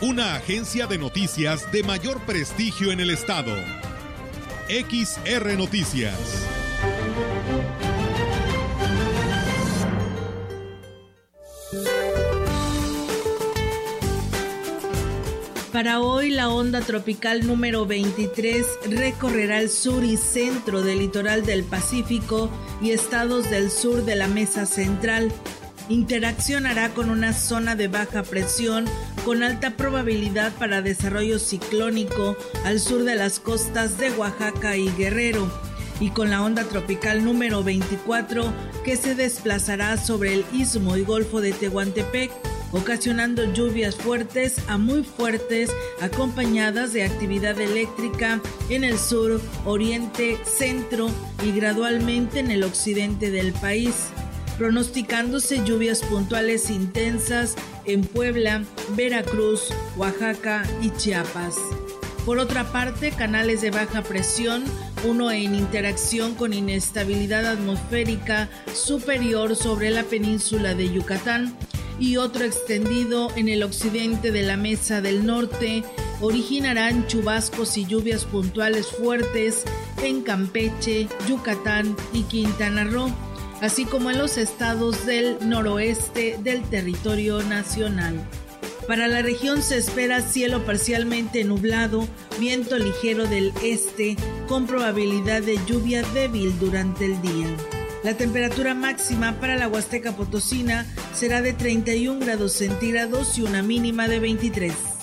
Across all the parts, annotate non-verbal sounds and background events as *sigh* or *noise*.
una agencia de noticias de mayor prestigio en el estado. XR Noticias. Para hoy la onda tropical número 23 recorrerá el sur y centro del litoral del Pacífico y estados del sur de la mesa central interaccionará con una zona de baja presión con alta probabilidad para desarrollo ciclónico al sur de las costas de Oaxaca y Guerrero y con la onda tropical número 24 que se desplazará sobre el istmo y golfo de Tehuantepec ocasionando lluvias fuertes a muy fuertes acompañadas de actividad eléctrica en el sur, oriente, centro y gradualmente en el occidente del país pronosticándose lluvias puntuales intensas en Puebla, Veracruz, Oaxaca y Chiapas. Por otra parte, canales de baja presión, uno en interacción con inestabilidad atmosférica superior sobre la península de Yucatán y otro extendido en el occidente de la Mesa del Norte, originarán chubascos y lluvias puntuales fuertes en Campeche, Yucatán y Quintana Roo así como en los estados del noroeste del territorio nacional. Para la región se espera cielo parcialmente nublado, viento ligero del este, con probabilidad de lluvia débil durante el día. La temperatura máxima para la Huasteca Potosina será de 31 grados centígrados y una mínima de 23.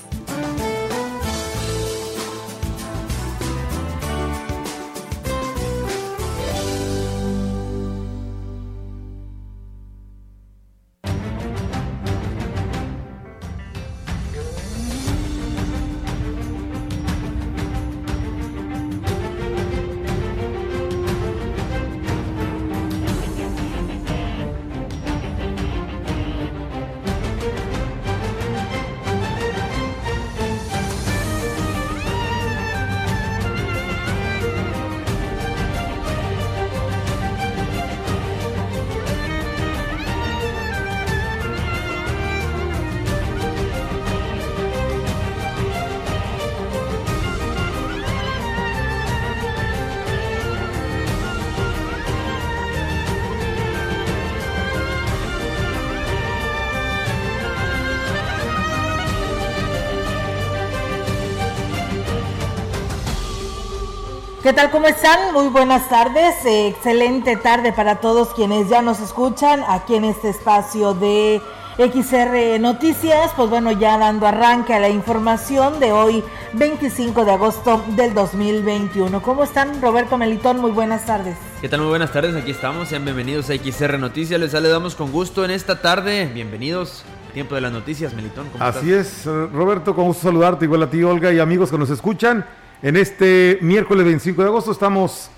¿Qué tal? ¿Cómo están? Muy buenas tardes. Eh, excelente tarde para todos quienes ya nos escuchan aquí en este espacio de XR Noticias. Pues bueno, ya dando arranque a la información de hoy, 25 de agosto del 2021. ¿Cómo están? Roberto Melitón, muy buenas tardes. ¿Qué tal? Muy buenas tardes. Aquí estamos. Sean bienvenidos a XR Noticias. Les saludamos con gusto en esta tarde. Bienvenidos. Tiempo de las noticias, Melitón. Así es, Roberto, con gusto saludarte, igual a ti, Olga, y amigos que nos escuchan. En este miércoles 25 de agosto estamos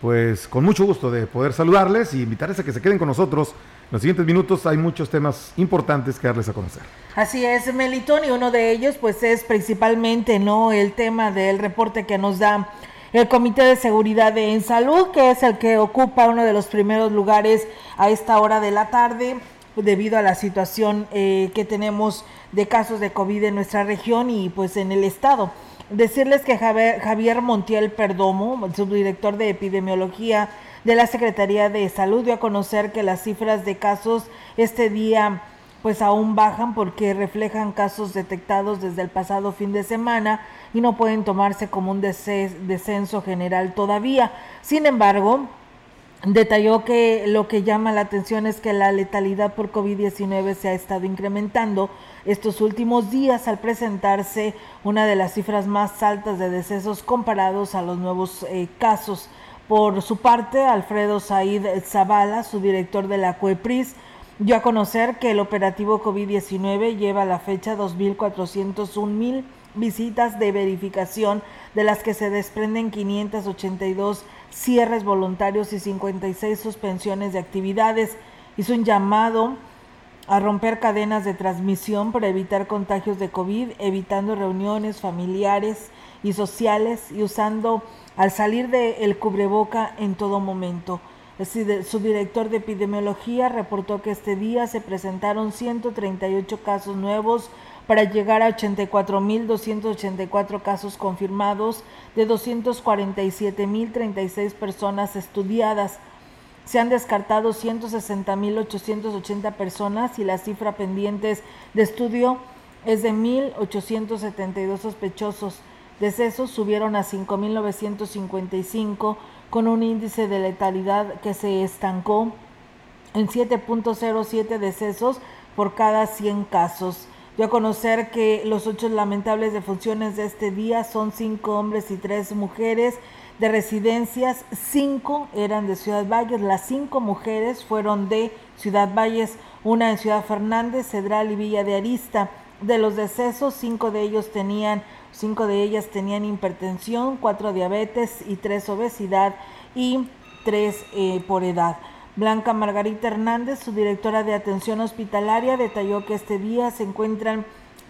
pues con mucho gusto de poder saludarles y invitarles a que se queden con nosotros. En los siguientes minutos hay muchos temas importantes que darles a conocer. Así es, Melitón, y uno de ellos pues es principalmente no el tema del reporte que nos da el Comité de Seguridad en Salud, que es el que ocupa uno de los primeros lugares a esta hora de la tarde debido a la situación eh, que tenemos de casos de COVID en nuestra región y pues en el estado. Decirles que Javier, Montiel Perdomo, subdirector de epidemiología de la Secretaría de Salud, dio a conocer que las cifras de casos este día pues aún bajan porque reflejan casos detectados desde el pasado fin de semana y no pueden tomarse como un descenso general todavía. Sin embargo, Detalló que lo que llama la atención es que la letalidad por COVID-19 se ha estado incrementando estos últimos días al presentarse una de las cifras más altas de decesos comparados a los nuevos eh, casos. Por su parte, Alfredo Said Zavala, su director de la CUEPRIS, dio a conocer que el operativo COVID-19 lleva a la fecha 2.401.000 visitas de verificación, de las que se desprenden 582 cierres voluntarios y 56 suspensiones de actividades. Hizo un llamado a romper cadenas de transmisión para evitar contagios de COVID, evitando reuniones familiares y sociales y usando al salir del cubreboca en todo momento. Su director de epidemiología reportó que este día se presentaron 138 casos nuevos para llegar a 84.284 casos confirmados de 247.036 personas estudiadas. Se han descartado 160.880 personas y la cifra pendientes de estudio es de 1.872 sospechosos. Decesos subieron a 5.955 con un índice de letalidad que se estancó en 7.07 decesos por cada 100 casos. Dio a conocer que los ocho lamentables defunciones de este día son cinco hombres y tres mujeres de residencias, cinco eran de Ciudad Valles, las cinco mujeres fueron de Ciudad Valles, una en Ciudad Fernández, Cedral y Villa de Arista. De los decesos, cinco de ellos tenían, cinco de ellas tenían hipertensión, cuatro diabetes y tres obesidad y tres eh, por edad. Blanca Margarita Hernández, su directora de atención hospitalaria, detalló que este día se encuentran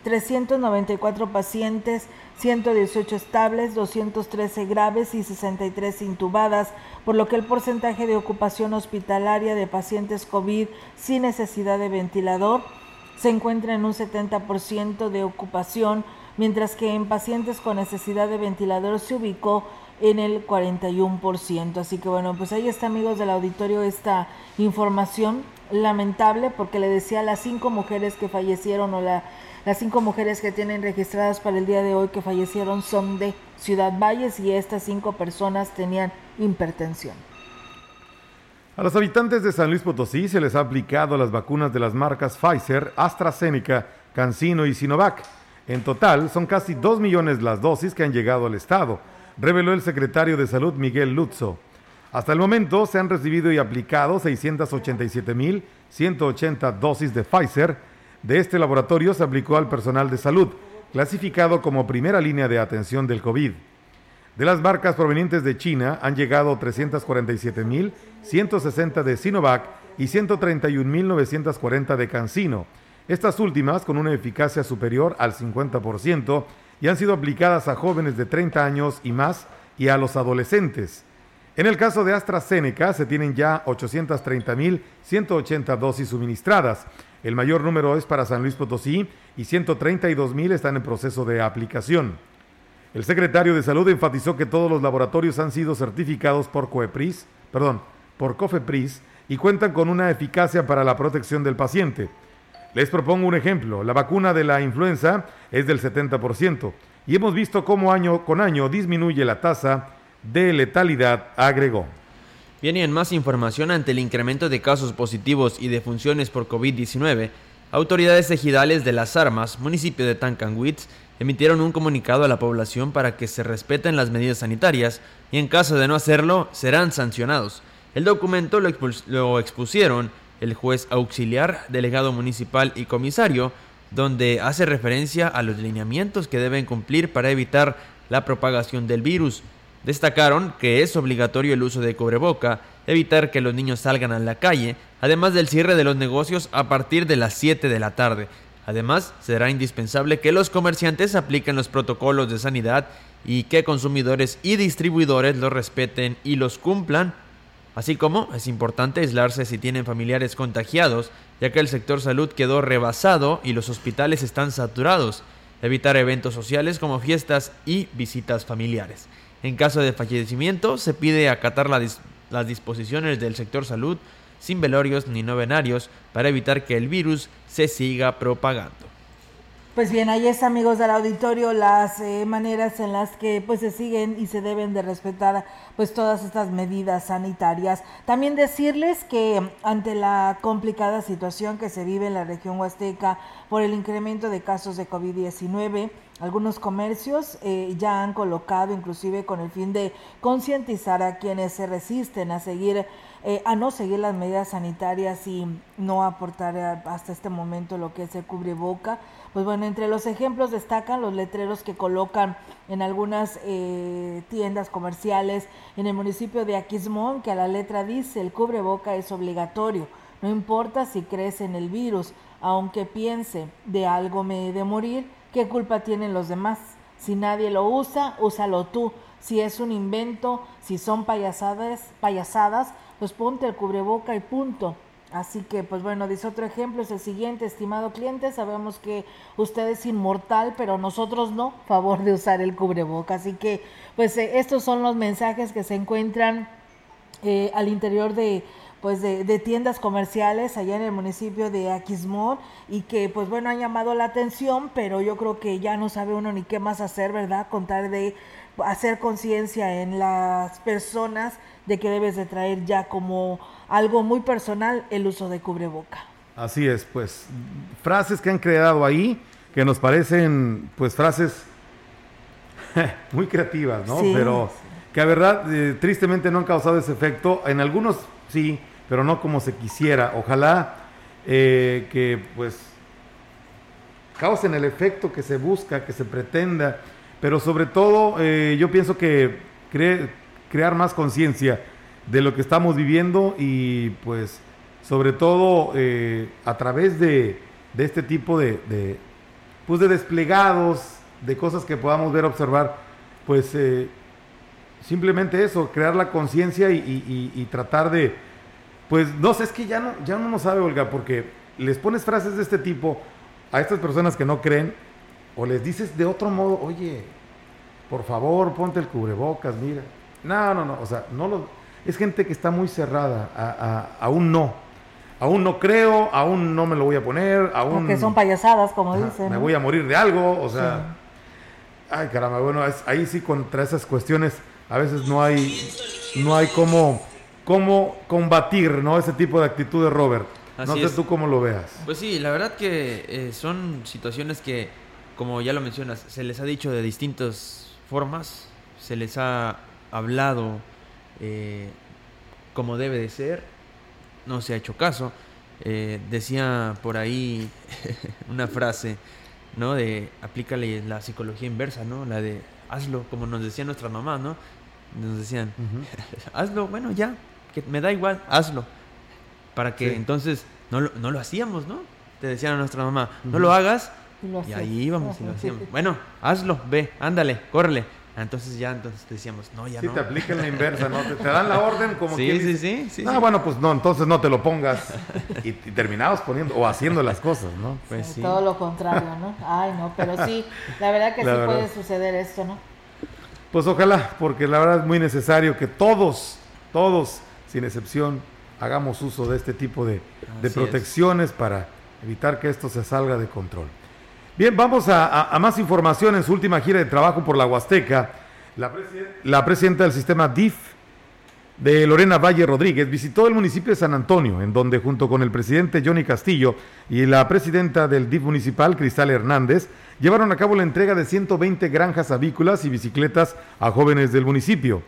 394 pacientes, 118 estables, 213 graves y 63 intubadas, por lo que el porcentaje de ocupación hospitalaria de pacientes COVID sin necesidad de ventilador se encuentra en un 70% de ocupación, mientras que en pacientes con necesidad de ventilador se ubicó en el 41%. Así que bueno, pues ahí está amigos del auditorio esta información lamentable porque le decía a las cinco mujeres que fallecieron o la, las cinco mujeres que tienen registradas para el día de hoy que fallecieron son de Ciudad Valles y estas cinco personas tenían hipertensión. A los habitantes de San Luis Potosí se les ha aplicado las vacunas de las marcas Pfizer, AstraZeneca, CanSino y Sinovac. En total son casi dos millones las dosis que han llegado al estado reveló el secretario de Salud Miguel Lutzo. Hasta el momento se han recibido y aplicado 687.180 dosis de Pfizer. De este laboratorio se aplicó al personal de salud, clasificado como primera línea de atención del COVID. De las marcas provenientes de China han llegado 347.160 de Sinovac y 131.940 de CanSino, estas últimas con una eficacia superior al 50% y han sido aplicadas a jóvenes de 30 años y más y a los adolescentes. En el caso de AstraZeneca se tienen ya 830.180 dosis suministradas. El mayor número es para San Luis Potosí y 132.000 están en proceso de aplicación. El secretario de Salud enfatizó que todos los laboratorios han sido certificados por COEPRIS, perdón, por COFEPRIS y cuentan con una eficacia para la protección del paciente. Les propongo un ejemplo. La vacuna de la influenza es del 70% y hemos visto cómo año con año disminuye la tasa de letalidad, agregó. Bien, y en más información ante el incremento de casos positivos y defunciones por COVID-19, autoridades ejidales de Las Armas, municipio de Tancanwitz, emitieron un comunicado a la población para que se respeten las medidas sanitarias y en caso de no hacerlo serán sancionados. El documento lo expusieron el juez auxiliar, delegado municipal y comisario, donde hace referencia a los lineamientos que deben cumplir para evitar la propagación del virus. Destacaron que es obligatorio el uso de cobreboca, evitar que los niños salgan a la calle, además del cierre de los negocios a partir de las 7 de la tarde. Además, será indispensable que los comerciantes apliquen los protocolos de sanidad y que consumidores y distribuidores los respeten y los cumplan Así como es importante aislarse si tienen familiares contagiados, ya que el sector salud quedó rebasado y los hospitales están saturados. Evitar eventos sociales como fiestas y visitas familiares. En caso de fallecimiento, se pide acatar las disposiciones del sector salud sin velorios ni novenarios para evitar que el virus se siga propagando. Pues bien, ahí es amigos del auditorio las eh, maneras en las que pues se siguen y se deben de respetar pues todas estas medidas sanitarias. También decirles que ante la complicada situación que se vive en la región huasteca por el incremento de casos de COVID-19, algunos comercios eh, ya han colocado, inclusive con el fin de concientizar a quienes se resisten a seguir eh, a no seguir las medidas sanitarias y no aportar hasta este momento lo que es el cubreboca. Pues bueno, entre los ejemplos destacan los letreros que colocan en algunas eh, tiendas comerciales en el municipio de Aquismón, que a la letra dice el cubreboca es obligatorio. No importa si crees en el virus, aunque piense de algo me he de morir, ¿qué culpa tienen los demás? Si nadie lo usa, úsalo tú. Si es un invento, si son payasadas, payasadas, pues ponte el cubreboca y punto. Así que, pues bueno, dice otro ejemplo, es el siguiente, estimado cliente, sabemos que usted es inmortal, pero nosotros no, favor de usar el cubreboca. Así que, pues eh, estos son los mensajes que se encuentran eh, al interior de, pues de, de, tiendas comerciales allá en el municipio de Aquismón y que pues bueno han llamado la atención pero yo creo que ya no sabe uno ni qué más hacer verdad contar de hacer conciencia en las personas de que debes de traer ya como algo muy personal el uso de cubreboca. Así es, pues frases que han creado ahí que nos parecen pues frases *laughs* muy creativas, ¿no? pero que a verdad eh, tristemente no han causado ese efecto. En algunos sí, pero no como se quisiera. Ojalá eh, que pues causen el efecto que se busca, que se pretenda, pero sobre todo eh, yo pienso que crear más conciencia de lo que estamos viviendo y pues sobre todo eh, a través de, de, este tipo de, pues de desplegados, de cosas que podamos ver, observar, pues simplemente eso, crear la conciencia y, tratar de, pues no sé, es que ya no, ya no sabe, Olga, porque les pones frases de este tipo a estas personas que no creen, o les dices de otro modo, oye, por favor, ponte el cubrebocas, mira. No, no, no, o sea, no lo, es gente que está muy cerrada, a, a, aún no. Aún no creo, aún no me lo voy a poner, aún... Porque son payasadas, como dicen. Me voy a morir de algo, o sea... Ay, caramba, bueno, ahí sí contra esas cuestiones a veces no hay, no hay cómo, cómo combatir, ¿no? Ese tipo de actitudes, Robert. no sé tú cómo lo veas. Pues sí, la verdad que eh, son situaciones que, como ya lo mencionas, se les ha dicho de distintas formas, se les ha hablado eh, como debe de ser, no se ha hecho caso. Eh, decía por ahí *laughs* una frase, ¿no? De aplícale la psicología inversa, ¿no? La de hazlo, como nos decía nuestra mamá, ¿no? Nos decían, *laughs* hazlo, bueno, ya, que me da igual, hazlo. Para que entonces no lo, no lo hacíamos, ¿no? Te decían a nuestra mamá, no lo hagas. Y, ahí íbamos y lo hacíamos. Bueno, hazlo, ve, ándale, córrele. Ah, entonces ya entonces decíamos, no, ya sí, no. te aplican la inversa, ¿no? Te, dan la orden como sí, sí, sí, sí, No, bueno, pues no, entonces no te lo pongas. *laughs* Y, y terminabas poniendo o haciendo las cosas, ¿no? Pues sí. Todo lo contrario, ¿no? Ay, no, pero sí, la verdad que sí puede suceder esto, ¿no? Pues ojalá, porque la verdad es muy necesario que todos, todos, sin excepción, hagamos uso de este tipo de, de protecciones es. para evitar que esto se salga de control. Bien, vamos a, a, a, más información en su última gira de trabajo por la Huasteca. La, presiden la presidenta del sistema DIF de Lorena Valle Rodríguez visitó el municipio de San Antonio, en donde junto con el presidente Johnny Castillo y la presidenta del DIF municipal, Cristal Hernández, llevaron a cabo la entrega de 120 granjas avícolas y bicicletas a jóvenes del municipio.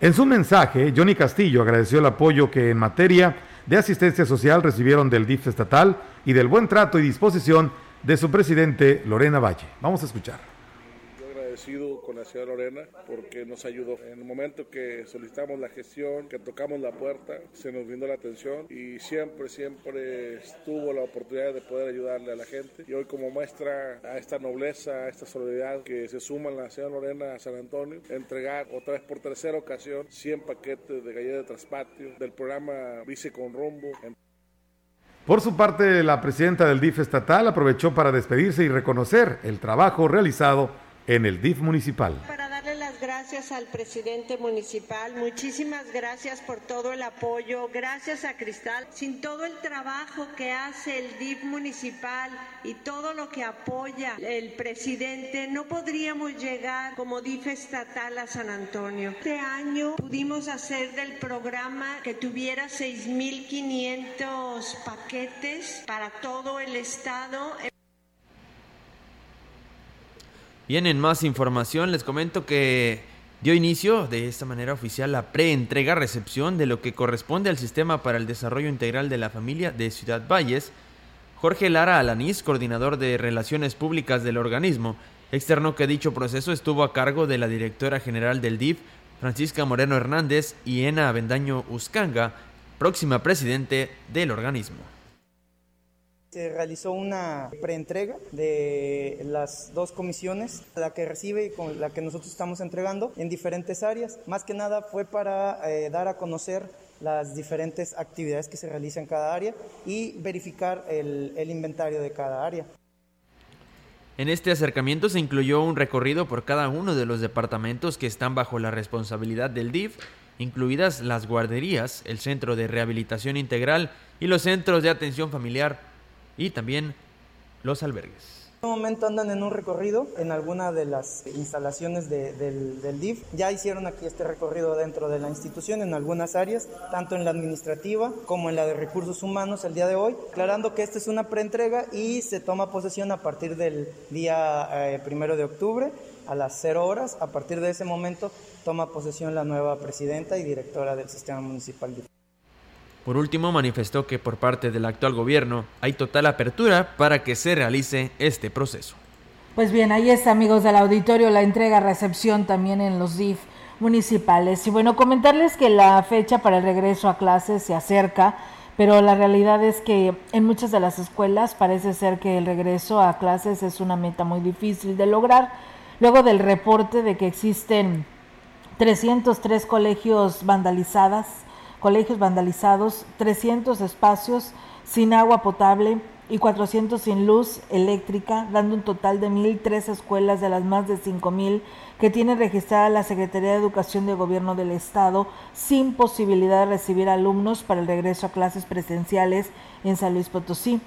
En su mensaje, Johnny Castillo agradeció el apoyo que en materia de asistencia social recibieron del DIF estatal y del buen trato y disposición de su presidente Lorena Valle. Vamos a escuchar con la señora Lorena porque nos ayudó. En el momento que solicitamos la gestión, que tocamos la puerta, se nos brindó la atención y siempre, siempre estuvo la oportunidad de poder ayudarle a la gente. Y hoy como muestra a esta nobleza, a esta solidaridad que se suma la señora Lorena a San Antonio, entregar otra vez por tercera ocasión 100 paquetes de galletas de traspatio del programa Vice con Rumbo. Por su parte, la presidenta del DIF estatal aprovechó para despedirse y reconocer el trabajo realizado en el DIF municipal. Para darle las gracias al presidente municipal, muchísimas gracias por todo el apoyo, gracias a Cristal. Sin todo el trabajo que hace el DIF municipal y todo lo que apoya el presidente, no podríamos llegar como DIF estatal a San Antonio. Este año pudimos hacer del programa que tuviera 6.500 paquetes para todo el estado. Bien, en más información les comento que dio inicio de esta manera oficial la pre-entrega-recepción de lo que corresponde al Sistema para el Desarrollo Integral de la Familia de Ciudad Valles. Jorge Lara Alanís, coordinador de Relaciones Públicas del organismo, externó que dicho proceso estuvo a cargo de la directora general del DIF, Francisca Moreno Hernández, y Ena Avendaño Uscanga, próxima presidente del organismo. Se realizó una preentrega de las dos comisiones, la que recibe y con la que nosotros estamos entregando en diferentes áreas. Más que nada fue para eh, dar a conocer las diferentes actividades que se realizan en cada área y verificar el, el inventario de cada área. En este acercamiento se incluyó un recorrido por cada uno de los departamentos que están bajo la responsabilidad del DIF, incluidas las guarderías, el Centro de Rehabilitación Integral y los centros de atención familiar y también los albergues. En este momento andan en un recorrido en alguna de las instalaciones del, DIF. Ya hicieron aquí este recorrido dentro de la institución en algunas áreas, tanto en la administrativa como en la de recursos humanos el día de hoy, aclarando que esta es una preentrega y se toma posesión a partir del día eh, primero de octubre a las 0 horas. A partir de ese momento toma posesión la nueva presidenta y directora del sistema municipal DIF. Por último, manifestó que por parte del actual gobierno hay total apertura para que se realice este proceso. Pues bien, ahí está, amigos del auditorio, la entrega-recepción también en los DIF municipales. Y bueno, comentarles que la fecha para el regreso a clases se acerca, pero la realidad es que en muchas de las escuelas parece ser que el regreso a clases es una meta muy difícil de lograr. Luego del reporte de que existen 303 colegios vandalizadas, colegios vandalizados, 300 espacios sin agua potable y 400 sin luz eléctrica, dando un total de 1.003 escuelas de las más de 5.000 que tiene registrada la Secretaría de Educación de Gobierno del Estado sin posibilidad de recibir alumnos para el regreso a clases presenciales en San Luis Potosí.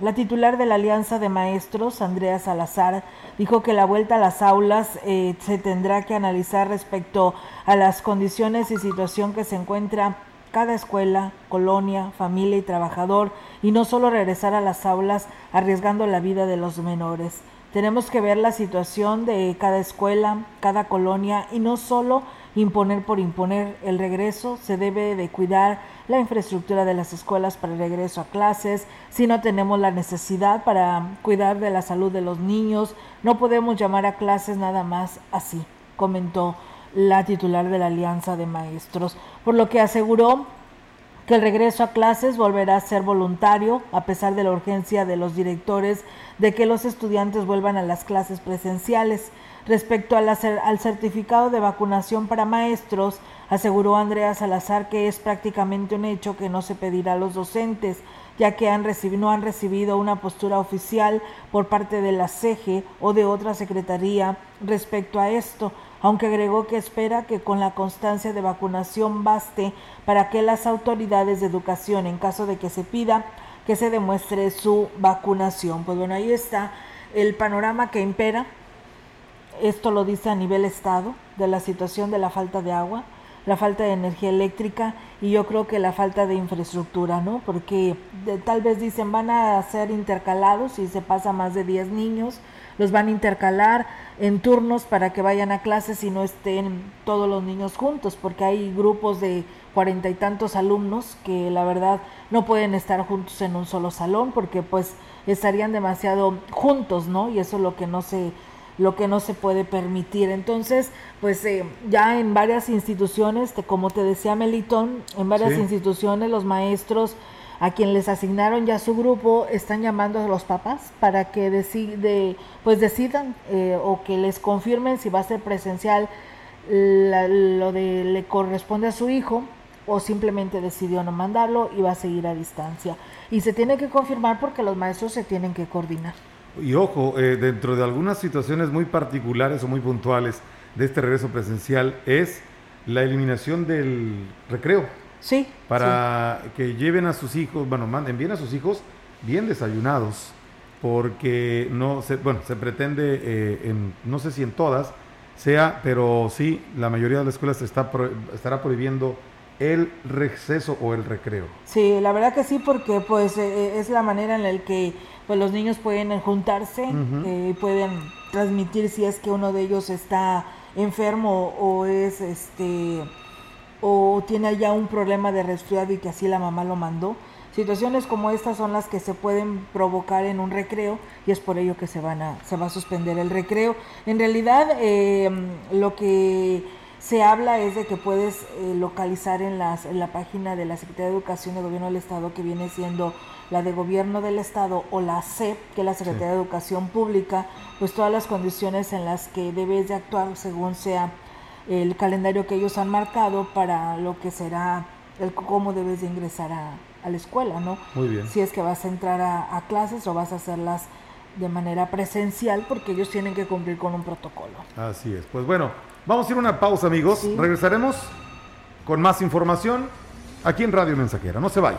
La titular de la Alianza de Maestros, Andrea Salazar, dijo que la vuelta a las aulas eh, se tendrá que analizar respecto a las condiciones y situación que se encuentra cada escuela, colonia, familia y trabajador y no solo regresar a las aulas arriesgando la vida de los menores. Tenemos que ver la situación de cada escuela, cada colonia y no solo imponer por imponer el regreso, se debe de cuidar la infraestructura de las escuelas para el regreso a clases, si no tenemos la necesidad para cuidar de la salud de los niños, no podemos llamar a clases nada más así, comentó la titular de la Alianza de Maestros, por lo que aseguró que el regreso a clases volverá a ser voluntario, a pesar de la urgencia de los directores de que los estudiantes vuelvan a las clases presenciales. Respecto al certificado de vacunación para maestros, aseguró Andrea Salazar que es prácticamente un hecho que no se pedirá a los docentes, ya que no han recibido una postura oficial por parte de la CEGE o de otra secretaría respecto a esto aunque agregó que espera que con la constancia de vacunación baste para que las autoridades de educación, en caso de que se pida, que se demuestre su vacunación. Pues bueno, ahí está el panorama que impera. Esto lo dice a nivel estado, de la situación de la falta de agua, la falta de energía eléctrica y yo creo que la falta de infraestructura, ¿no? Porque tal vez dicen van a ser intercalados y se pasa más de 10 niños, los van a intercalar en turnos para que vayan a clases y no estén todos los niños juntos, porque hay grupos de cuarenta y tantos alumnos que la verdad no pueden estar juntos en un solo salón porque pues estarían demasiado juntos, ¿no? Y eso es lo que no se lo que no se puede permitir. Entonces, pues eh, ya en varias instituciones, como te decía Melitón, en varias instituciones los maestros a quien les asignaron ya su grupo están llamando a los papás para que decide, pues decidan eh, o que les confirmen si va a ser presencial lo de le corresponde a su hijo o simplemente decidió no mandarlo y va a seguir a distancia. Y se tiene que confirmar porque los maestros se tienen que coordinar. Y ojo, eh, dentro de algunas situaciones muy particulares o muy puntuales de este regreso presencial es la eliminación del recreo. Sí. Para que lleven a sus hijos, bueno, manden bien a sus hijos bien desayunados, porque no se, bueno, se pretende, eh, en, no sé si en todas sea, pero sí, la mayoría de las escuelas está estará prohibiendo el receso o el recreo. Sí, la verdad que sí, porque pues eh, es la manera en la que pues, los niños pueden juntarse, uh pueden transmitir si es que uno de ellos está enfermo o es este o tiene ya un problema de resfriado y que así la mamá lo mandó. Situaciones como estas son las que se pueden provocar en un recreo y es por ello que se van a se va a suspender el recreo. En realidad eh, lo que se habla es de que puedes eh, localizar en, las, en la página de la Secretaría de Educación del Gobierno del Estado, que viene siendo la de Gobierno del Estado, o la SEP, que es la Secretaría de Educación Pública, pues todas las condiciones en las que debes de actuar según sea el calendario que ellos han marcado para lo que será el cómo debes de ingresar a, la escuela, ¿no? Muy bien. Si es que vas a entrar a, a clases o vas a hacerlas de manera presencial porque ellos tienen que cumplir con un protocolo. Así es. Pues bueno, Vamos a ir a una pausa, amigos. Regresaremos con más información aquí en Radio Mensajera. No se vaya.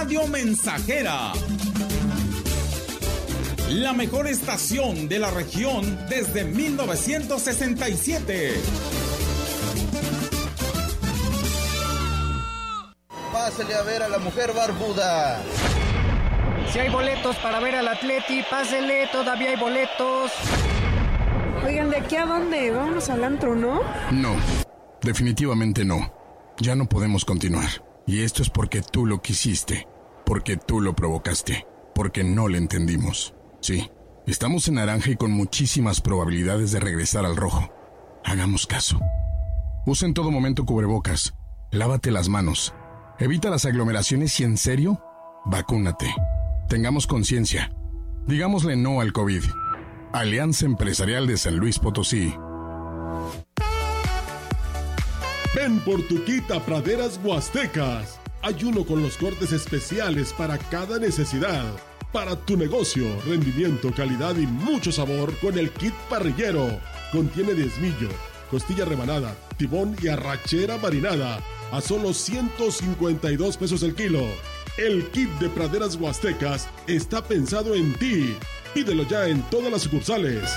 Radio Mensajera. La mejor estación de la región desde 1967. pásele a ver a la mujer barbuda. Si hay boletos para ver al Atleti, pásele, todavía hay boletos. Oigan, ¿de aquí a dónde? Vamos al antro, ¿no? No, definitivamente no. Ya no podemos continuar. Y esto es porque tú lo quisiste, porque tú lo provocaste, porque no le entendimos. Sí, estamos en naranja y con muchísimas probabilidades de regresar al rojo. Hagamos caso. Usa en todo momento cubrebocas, lávate las manos, Evita las aglomeraciones y en serio, vacúnate. Tengamos conciencia. Digámosle no al COVID. Alianza Empresarial de San Luis Potosí. Ven por tu quita praderas huastecas. Hay uno con los cortes especiales para cada necesidad. Para tu negocio, rendimiento, calidad y mucho sabor con el kit parrillero. Contiene diezmillo, costilla rebanada, tibón y arrachera marinada a solo 152 pesos el kilo. El kit de praderas huastecas está pensado en ti. Pídelo ya en todas las sucursales.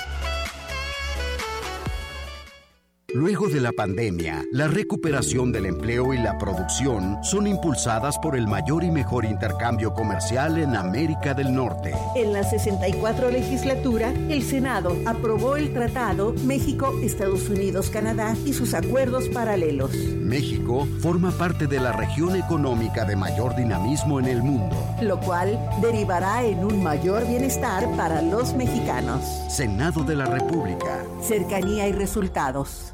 Luego de la pandemia, la recuperación del empleo y la producción son impulsadas por el mayor y mejor intercambio comercial en América del Norte. En la 64 legislatura, el Senado aprobó el Tratado México, Estados Unidos, Canadá y sus acuerdos paralelos. México forma parte de la región económica de mayor dinamismo en el mundo, lo cual derivará en un mayor bienestar para los mexicanos. Senado de la República. Cercanía y resultados.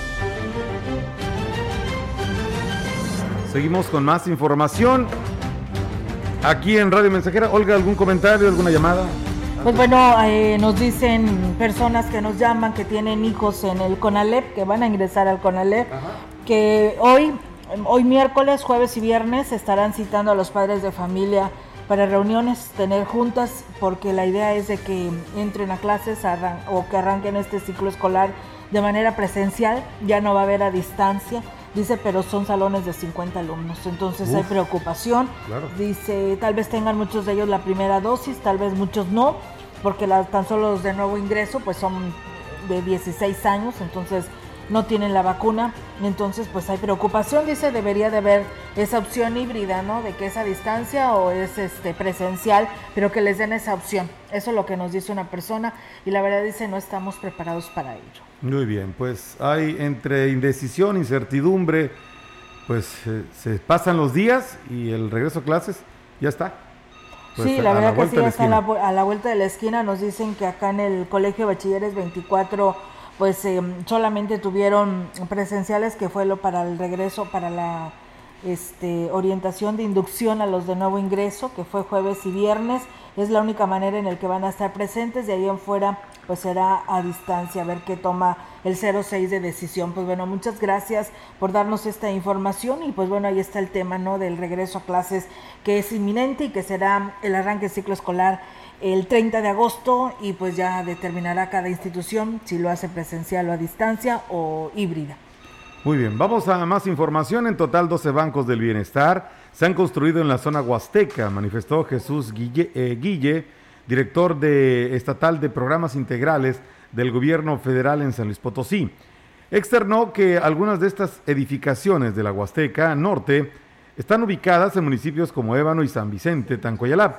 Seguimos con más información. Aquí en Radio Mensajera, Olga, ¿algún comentario, alguna llamada? Pues bueno, eh, nos dicen personas que nos llaman que tienen hijos en el CONALEP, que van a ingresar al CONALEP, que hoy, hoy miércoles, jueves y viernes estarán citando a los padres de familia para reuniones, tener juntas, porque la idea es de que entren a clases o que arranquen este ciclo escolar de manera presencial, ya no va a haber a distancia Dice, pero son salones de 50 alumnos, entonces hay preocupación. Dice, tal vez tengan muchos de ellos la primera dosis, tal vez muchos no, porque tan solo los de nuevo ingreso pues son de 16 años, entonces no tienen la vacuna, entonces pues hay preocupación, dice, debería de haber esa opción híbrida, ¿no? De que es a distancia o es este presencial, pero que les den esa opción. Eso es lo que nos dice una persona y la verdad dice no estamos preparados para ello. Muy bien, pues hay entre indecisión, incertidumbre, pues eh, se pasan los días y el regreso a clases ya está. Pues, sí, la verdad que sí, está a la, a la, vuelta de la esquina. Nos dicen que acá en el Colegio de Bachilleres 24, pues em, solamente tuvieron presenciales, que fue lo para el regreso, para la este, orientación de inducción a los de nuevo ingreso, que fue jueves y viernes. Es la única manera en la que van a estar presentes. De ahí en fuera, pues será a distancia, a ver qué toma el 06 de decisión. Pues bueno, muchas gracias por darnos esta información y pues bueno, ahí está el tema, ¿no? Del regreso a clases que es inminente y que será el arranque del ciclo escolar el 30 de agosto y pues ya determinará cada institución si lo hace presencial o a distancia o híbrida. Muy bien, vamos a más información. En total, 12 bancos del bienestar se han construido en la zona huasteca, manifestó Jesús Guille, eh, Guille, director de, estatal de programas integrales del gobierno federal en San Luis Potosí. Externó que algunas de estas edificaciones de la Huasteca Norte están ubicadas en municipios como Ébano y San Vicente, Tancoyalap.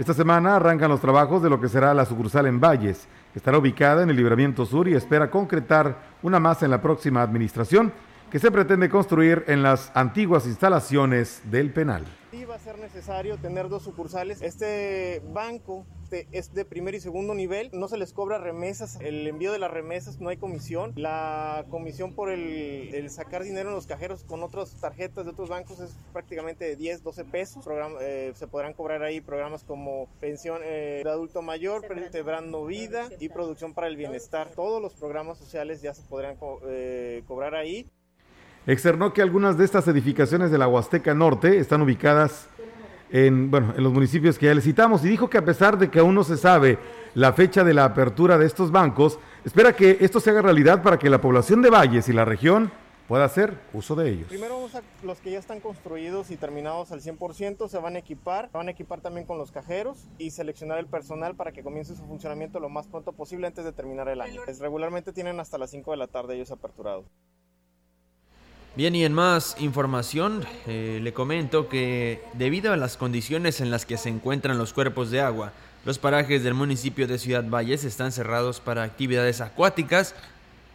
Esta semana arrancan los trabajos de lo que será la sucursal en Valles Estará ubicada en el Libramiento Sur y espera concretar una más en la próxima administración que se pretende construir en las antiguas instalaciones del penal. Sí va a ser necesario tener dos sucursales. Este banco es de primer y segundo nivel, no se les cobra remesas, el envío de las remesas no hay comisión, la comisión por el, sacar dinero en los cajeros con otras tarjetas de otros bancos es prácticamente de 10, 12 pesos, eh, se podrán cobrar ahí programas como pensión eh, de adulto mayor, Verano Vida y producción para el bienestar, todos los programas sociales ya se podrán eh, cobrar ahí. Externó que algunas de estas edificaciones de la Huasteca Norte están ubicadas en, bueno, en los municipios que ya le citamos y dijo que a pesar de que aún no se sabe la fecha de la apertura de estos bancos, espera que esto se haga realidad para que la población de Valles y la región pueda hacer uso de ellos. Primero vamos a, los que ya están construidos y terminados al 100% se van a equipar, se van a equipar también con los cajeros y seleccionar el personal para que comience su funcionamiento lo más pronto posible antes de terminar el año. regularmente tienen hasta las 5 de la tarde ellos aperturados. Bien, y en más información, eh, le comento que debido a las condiciones en las que se encuentran los cuerpos de agua, los parajes del municipio de Ciudad Valles están cerrados para actividades acuáticas.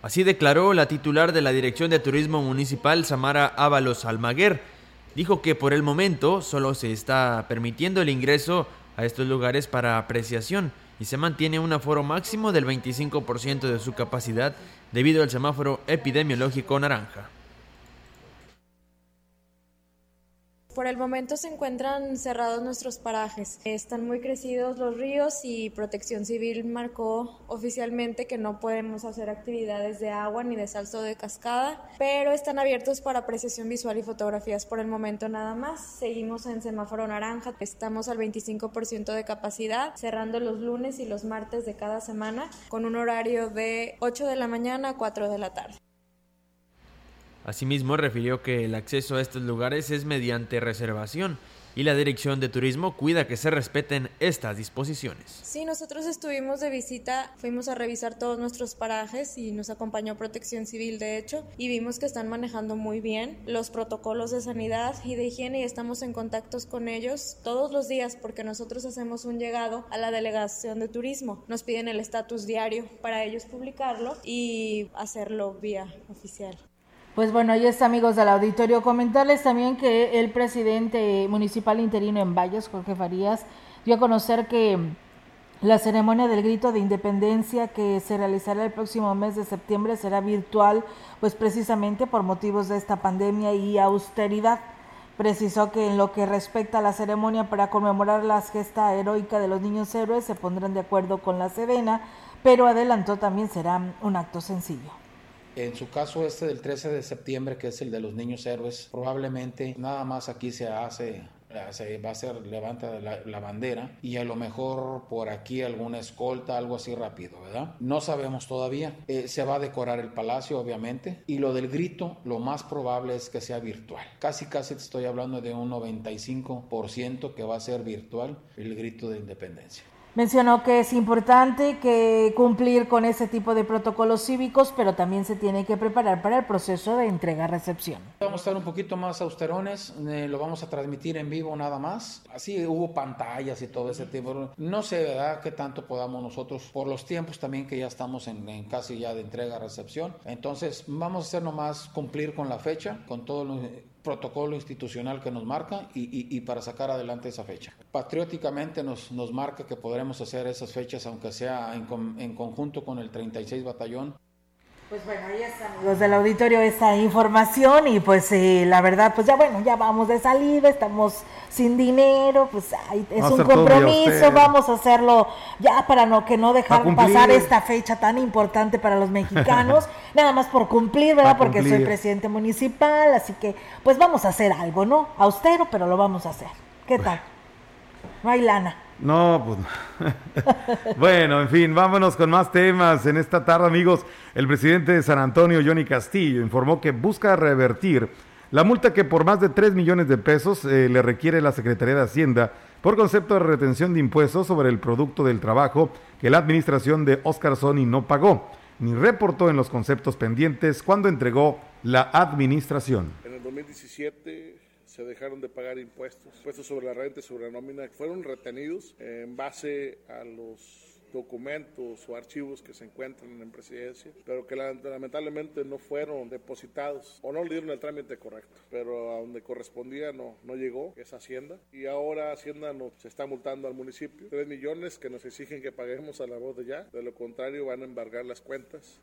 Así declaró la titular de la Dirección de Turismo Municipal, Samara Ábalos Almaguer. Dijo que por el momento solo se está permitiendo el ingreso a estos lugares para apreciación y se mantiene un aforo máximo del 25% de su capacidad debido al semáforo epidemiológico naranja. Por el momento se encuentran cerrados nuestros parajes. Están muy crecidos los ríos y Protección Civil marcó oficialmente que no podemos hacer actividades de agua ni de salto de cascada, pero están abiertos para apreciación visual y fotografías por el momento nada más. Seguimos en semáforo naranja, estamos al 25% de capacidad, cerrando los lunes y los martes de cada semana con un horario de 8 de la mañana a 4 de la tarde. Asimismo, refirió que el acceso a estos lugares es mediante reservación y la Dirección de Turismo cuida que se respeten estas disposiciones. Sí, nosotros estuvimos de visita, fuimos a revisar todos nuestros parajes y nos acompañó Protección Civil, de hecho, y vimos que están manejando muy bien los protocolos de sanidad y de higiene y estamos en contactos con ellos todos los días porque nosotros hacemos un llegado a la Delegación de Turismo. Nos piden el estatus diario para ellos publicarlo y hacerlo vía oficial. Pues bueno, ahí está, amigos del auditorio. Comentarles también que el presidente municipal interino en Valles, Jorge Farías, dio a conocer que la ceremonia del grito de independencia que se realizará el próximo mes de septiembre será virtual, pues precisamente por motivos de esta pandemia y austeridad. Precisó que en lo que respecta a la ceremonia para conmemorar la gesta heroica de los niños héroes se pondrán de acuerdo con la Sedena, pero adelantó también será un acto sencillo. En su caso este del 13 de septiembre, que es el de los niños héroes, probablemente nada más aquí se hace se va a hacer, levanta la, bandera y a lo mejor por aquí alguna escolta, algo así rápido, ¿verdad? No sabemos todavía. Eh, se va a decorar el palacio, obviamente, y lo del grito, lo más probable es que sea virtual. Casi, casi te estoy hablando de un 95% que va a ser virtual el grito de independencia. Mencionó que es importante que cumplir con ese tipo de protocolos cívicos, pero también se tiene que preparar para el proceso de entrega-recepción. Vamos a estar un poquito más austerones, eh, lo vamos a transmitir en vivo nada más. Así hubo pantallas y todo ese tipo. No sé, ¿verdad?, qué tanto podamos nosotros, por los tiempos también que ya estamos en, en casi ya de entrega-recepción. Entonces, vamos a hacer nomás cumplir con la fecha, con todo lo protocolo institucional que nos marca y, para sacar adelante esa fecha. Patrióticamente nos, nos marca que podremos hacer esas fechas, aunque sea en, en conjunto con el 36 Batallón, pues bueno, ahí está, amigos del auditorio, esta información y pues eh, la verdad, pues ya bueno, ya vamos de salida, estamos sin dinero, pues es un compromiso, vamos a hacerlo ya para no que no dejar pasar esta fecha tan importante para los mexicanos, *laughs* nada más por cumplir, ¿verdad? Porque soy presidente municipal, así que pues vamos a hacer algo, ¿no? Austero, pero lo vamos a hacer. ¿Qué tal? No hay lana. No, pues. *laughs* bueno, en fin, vámonos con más temas. En esta tarde, amigos, el presidente de San Antonio, Johnny Castillo, informó que busca revertir la multa que por más de 3 millones de pesos eh, le requiere la Secretaría de Hacienda por concepto de retención de impuestos sobre el producto del trabajo que la administración de Oscar Sony no pagó, ni reportó en los conceptos pendientes cuando entregó la administración. En el 2017 se dejaron de pagar impuestos, impuestos sobre la renta y sobre la nómina, fueron retenidos en base a los documentos o archivos que se encuentran en presidencia, pero que lamentablemente no fueron depositados o no le dieron el trámite correcto, pero a donde correspondía no, no llegó esa hacienda. Y ahora Hacienda nos se está multando al municipio, 3 millones que nos exigen que paguemos a la voz de ya, de lo contrario van a embargar las cuentas.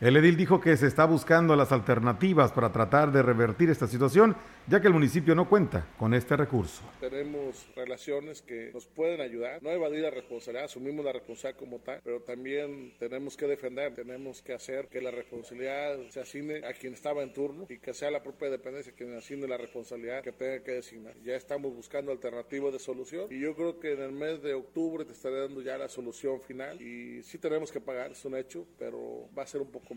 El edil dijo que se está buscando las alternativas para tratar de revertir esta situación, ya que el municipio no cuenta con este recurso. Tenemos relaciones que nos pueden ayudar, no evadir la responsabilidad, asumimos la responsabilidad como tal, pero también tenemos que defender, tenemos que hacer que la responsabilidad se asigne a quien estaba en turno y que sea la propia dependencia quien asigne la responsabilidad que tenga que designar. Ya estamos buscando alternativas de solución y yo creo que en el mes de octubre te estaré dando ya la solución final y sí tenemos que pagar, es un hecho, pero va a ser un poco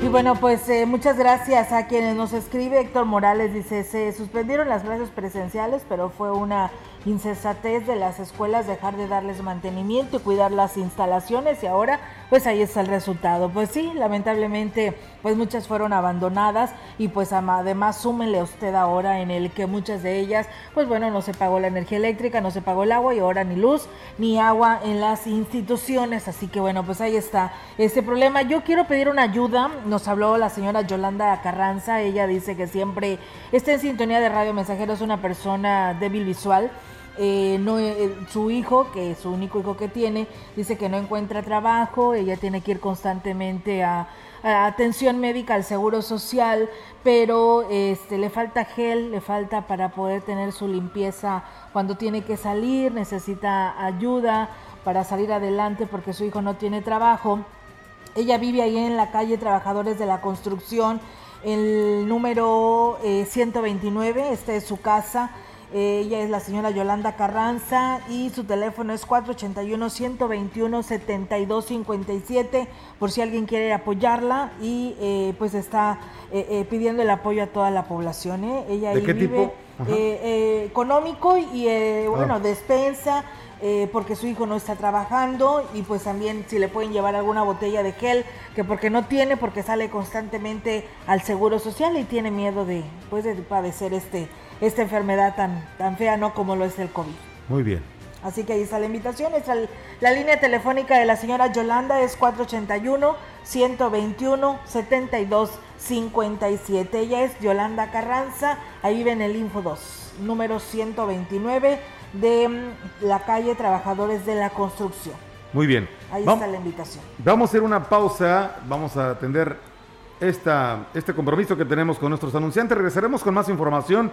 Y bueno, pues eh, muchas gracias a quienes nos escribe. Héctor Morales dice, se suspendieron las clases presenciales, pero fue una insensatez de las escuelas dejar de darles mantenimiento y cuidar las instalaciones y ahora pues ahí está el resultado. Pues sí, lamentablemente pues muchas fueron abandonadas y pues además súmenle usted ahora en el que muchas de ellas pues bueno no se pagó la energía eléctrica, no se pagó el agua y ahora ni luz ni agua en las instituciones. Así que bueno pues ahí está este problema. Yo quiero pedir una ayuda, nos habló la señora Yolanda Carranza, ella dice que siempre está en sintonía de Radio Mensajero, es una persona débil visual eh, no, eh, su hijo, que es su único hijo que tiene, dice que no encuentra trabajo, ella tiene que ir constantemente a, atención médica al seguro social, pero este, le falta gel, le falta para poder tener su limpieza cuando tiene que salir, necesita ayuda para salir adelante porque su hijo no tiene trabajo. Ella vive ahí en la calle Trabajadores de la Construcción, el número 129, eh, esta es su casa ella es la señora Yolanda Carranza y su teléfono es 481-121-7257 por si alguien quiere apoyarla y eh, pues está eh, eh, pidiendo el apoyo a toda la población. Ella ¿De qué vive económico y bueno, ah. despensa. porque su hijo no está trabajando y pues también si le pueden llevar alguna botella de gel, que porque no tiene, porque sale constantemente al seguro social y tiene miedo de, pues, de padecer este, esta enfermedad tan, tan fea, ¿no? Como lo es el COVID. Muy bien. Así que ahí está la invitación. la línea telefónica de la señora Yolanda es 481-121-7257. Ella es Yolanda Carranza, ahí vive en el Info 2, número 129 de mm, la calle Trabajadores de la Construcción. Muy bien. Ahí está la invitación. Vamos a hacer una pausa, vamos a atender esta, este compromiso que tenemos con nuestros anunciantes. Regresaremos con más información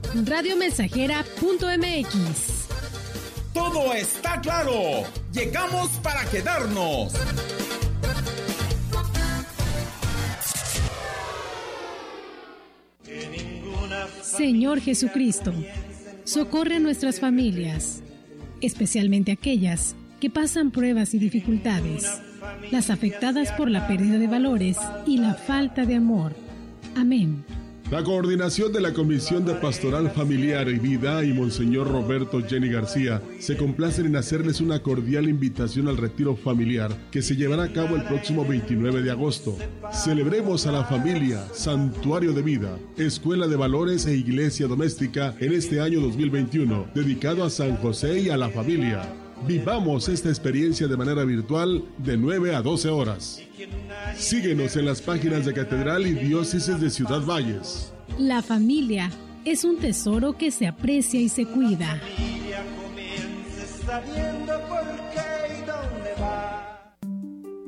radiomensajera.mx. Todo está claro. Llegamos para quedarnos. Señor Jesucristo, socorre a nuestras familias, especialmente aquellas que pasan pruebas y dificultades, las afectadas por la pérdida de valores y la falta de amor. Amén. La coordinación de la Comisión de Pastoral Familiar y Vida y Monseñor Roberto Jenny García se complacen en hacerles una cordial invitación al retiro familiar que se llevará a cabo el próximo 29 de agosto. Celebremos a la familia, Santuario de Vida, Escuela de Valores e Iglesia Doméstica en este año 2021, dedicado a San José y a la familia. Vivamos esta experiencia de manera virtual de 9 a 12 horas. Síguenos en las páginas de Catedral y Diócesis de Ciudad Valles. La familia es un tesoro que se aprecia y se cuida.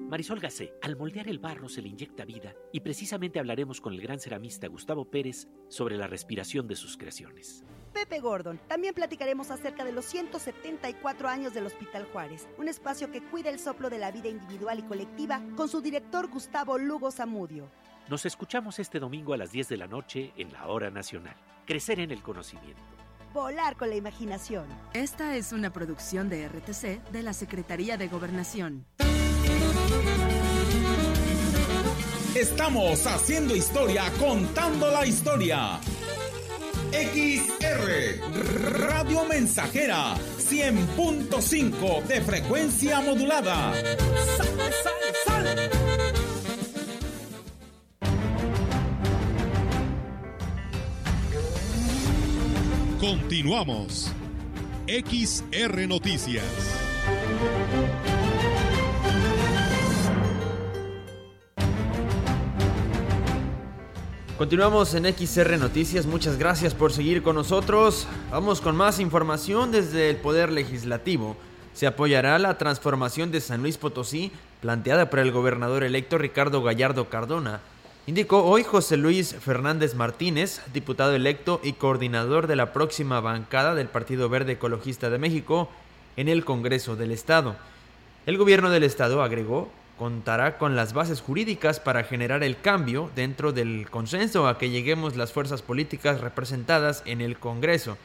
Marisol Gacé, al moldear el barro se le inyecta vida y precisamente hablaremos con el gran ceramista Gustavo Pérez sobre la respiración de sus creaciones. Pepe Gordon. También platicaremos acerca de los 174 años del Hospital Juárez, un espacio que cuida el soplo de la vida individual y colectiva con su director Gustavo Lugo Zamudio. Nos escuchamos este domingo a las 10 de la noche en la Hora Nacional. Crecer en el conocimiento. Volar con la imaginación. Esta es una producción de RTC de la Secretaría de Gobernación. Estamos haciendo historia, contando la historia. XR Radio Mensajera 100.5 de frecuencia modulada. ¡Sal, sal, sal! Continuamos. XR Noticias. Continuamos en XR Noticias, muchas gracias por seguir con nosotros. Vamos con más información desde el Poder Legislativo. Se apoyará la transformación de San Luis Potosí planteada por el gobernador electo Ricardo Gallardo Cardona. Indicó hoy José Luis Fernández Martínez, diputado electo y coordinador de la próxima bancada del Partido Verde Ecologista de México en el Congreso del Estado. El gobierno del Estado agregó contará con las bases jurídicas para generar el cambio dentro del consenso a que lleguemos las fuerzas políticas representadas en el Congreso.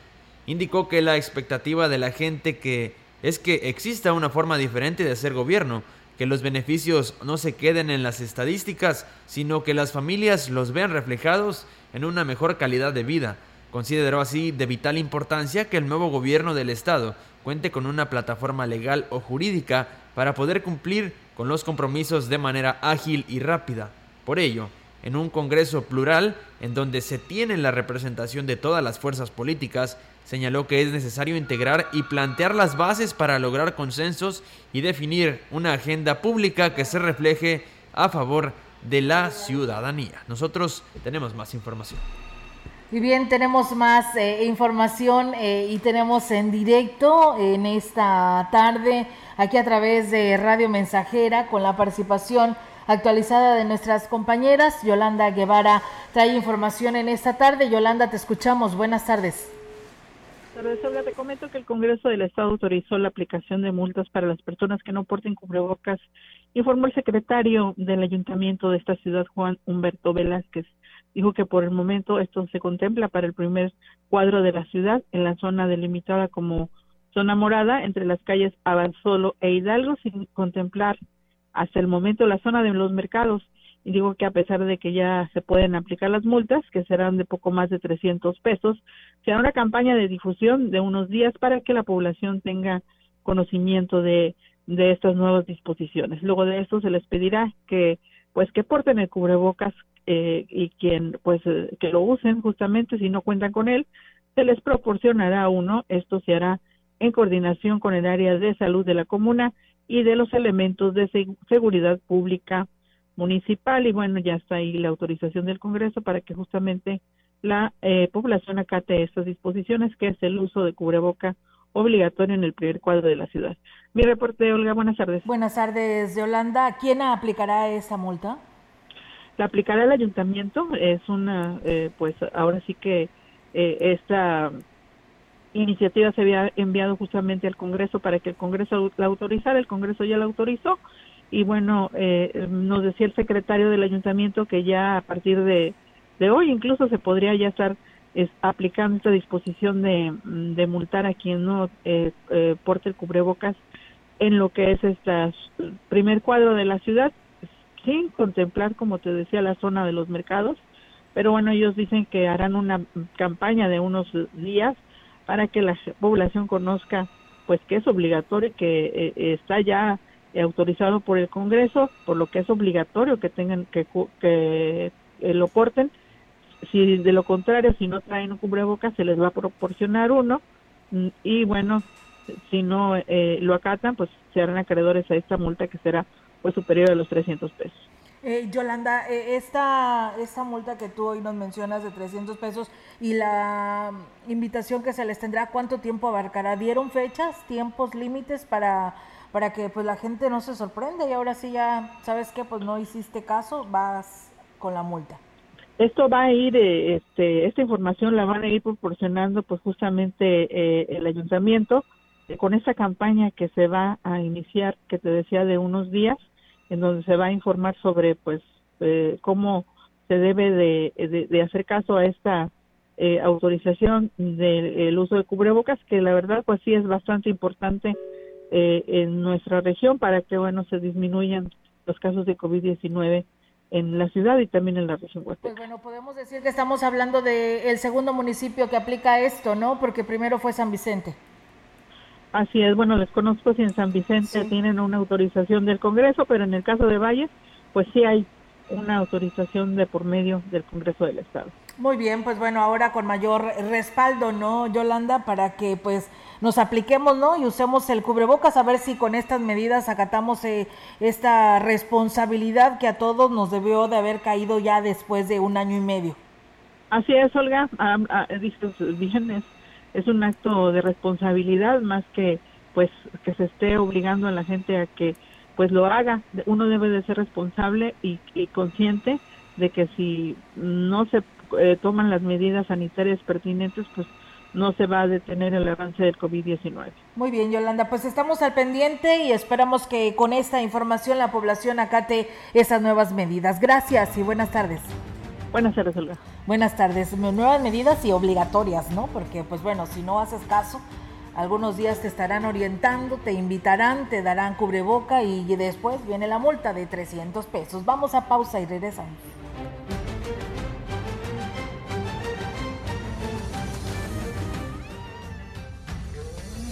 Indicó que la expectativa de la gente es que exista una forma diferente de hacer gobierno, que los beneficios no se queden en las estadísticas, sino que las familias los vean reflejados en una mejor calidad de vida. Consideró así de vital importancia que el nuevo gobierno del Estado cuente con una plataforma legal o jurídica para poder cumplir con los compromisos de manera ágil y rápida. Por ello, en un Congreso plural, en donde se tiene la representación de todas las fuerzas políticas, señaló que es necesario integrar y plantear las bases para lograr consensos y definir una agenda pública que se refleje a favor de la ciudadanía. Nosotros tenemos más información. Y bien, tenemos más eh, información eh, y tenemos en directo en esta tarde aquí a través de Radio Mensajera con la participación actualizada de nuestras compañeras. Yolanda Guevara trae información en esta tarde. Yolanda, te escuchamos. Buenas tardes. Olga, te comento que el Congreso del Estado autorizó la aplicación de multas para las personas que no porten cubrebocas, informó el secretario del ayuntamiento de esta ciudad, Juan Humberto Velázquez. Dijo que por el momento esto se contempla para el primer cuadro de la ciudad en la zona delimitada como zona morada entre las calles Abanzolo e Hidalgo sin contemplar hasta el momento la zona de los mercados. Y digo que a pesar de que ya se pueden aplicar las multas, que serán de poco más de 300 pesos, será una campaña de difusión de unos días para que la población tenga conocimiento de, de estas nuevas disposiciones. Luego de esto se les pedirá que pues que porten el cubrebocas eh, y quien pues eh, que lo usen justamente si no cuentan con él se les proporcionará uno. Esto se hará en coordinación con el área de salud de la comuna y de los elementos de seguridad pública municipal y bueno ya está ahí la autorización del Congreso para que justamente la eh, población acate estas disposiciones que es el uso de cubreboca obligatorio en el primer cuadro de la ciudad. Mi reporte, Olga, buenas tardes. Buenas tardes, Yolanda. ¿Quién aplicará esa multa? La aplicará el ayuntamiento. Es una, eh, pues ahora sí que eh, esta iniciativa se había enviado justamente al Congreso para que el Congreso la autorizara. El Congreso ya la autorizó. Y bueno, eh, nos decía el secretario del ayuntamiento que ya a partir de, de hoy incluso se podría ya estar es, aplicando esta disposición de, de multar a quien no eh, eh, porte el cubrebocas en lo que es este primer cuadro de la ciudad, sin contemplar, como te decía, la zona de los mercados. Pero bueno, ellos dicen que harán una campaña de unos días para que la población conozca pues que es obligatorio, que eh, está ya autorizado por el Congreso, por lo que es obligatorio que tengan que, que lo porten si de lo contrario, si no traen un cubrebocas, se les va a proporcionar uno mm, y bueno, si no eh, lo acatan, pues se harán acreedores a esta multa que será pues superior a los 300 pesos. Eh, Yolanda, eh, esta, esta multa que tú hoy nos mencionas de 300 pesos y la invitación que se les tendrá, ¿cuánto tiempo abarcará? ¿Dieron fechas, tiempos, límites para, para que pues la gente no se sorprenda y ahora sí ya, ¿sabes qué? Pues no hiciste caso, vas con la multa. Esto va a ir, eh, este, esta información la van a ir proporcionando pues justamente eh, el ayuntamiento eh, con esta campaña que se va a iniciar, que te decía de unos días, en donde se va a informar sobre pues cómo se debe de, de, hacer caso a esta autorización del uso de cubrebocas, que la verdad pues sí es bastante importante en nuestra región para que bueno se disminuyan los casos de COVID-19 en la ciudad y también en la región Pues bueno, podemos decir que estamos hablando del el segundo municipio que aplica esto, ¿no? Porque primero fue San Vicente. Así es, bueno, les conozco si en San Vicente tienen una autorización del Congreso, pero en el caso de Valle, pues sí hay una autorización de por medio del Congreso del Estado. Muy bien, pues bueno, ahora con mayor respaldo, ¿no, Yolanda? Para que pues nos apliquemos, ¿no? Y usemos el cubrebocas, a ver si con estas medidas acatamos eh, esta responsabilidad que a todos nos debió de haber caído ya después de un año y medio. Así es, Olga, ah, ah, bien, es, un acto de responsabilidad más que pues que se esté obligando a la gente a que pues lo haga. Uno debe de ser responsable y, y consciente de que si no se eh, toman las medidas sanitarias pertinentes, pues no se va a detener el avance del COVID-19. Muy bien, Yolanda, pues estamos al pendiente y esperamos que con esta información la población acate esas nuevas medidas. Gracias y buenas tardes. Buenas tardes, Olga. Buenas tardes. Nuevas medidas y obligatorias, ¿no? Porque, pues bueno, si no haces caso, algunos días te estarán orientando, te invitarán, te darán cubreboca y después viene la multa de 300 pesos. Vamos a pausa y regresamos.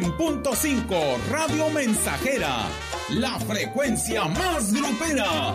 100.5 Radio Mensajera, la frecuencia más grupera.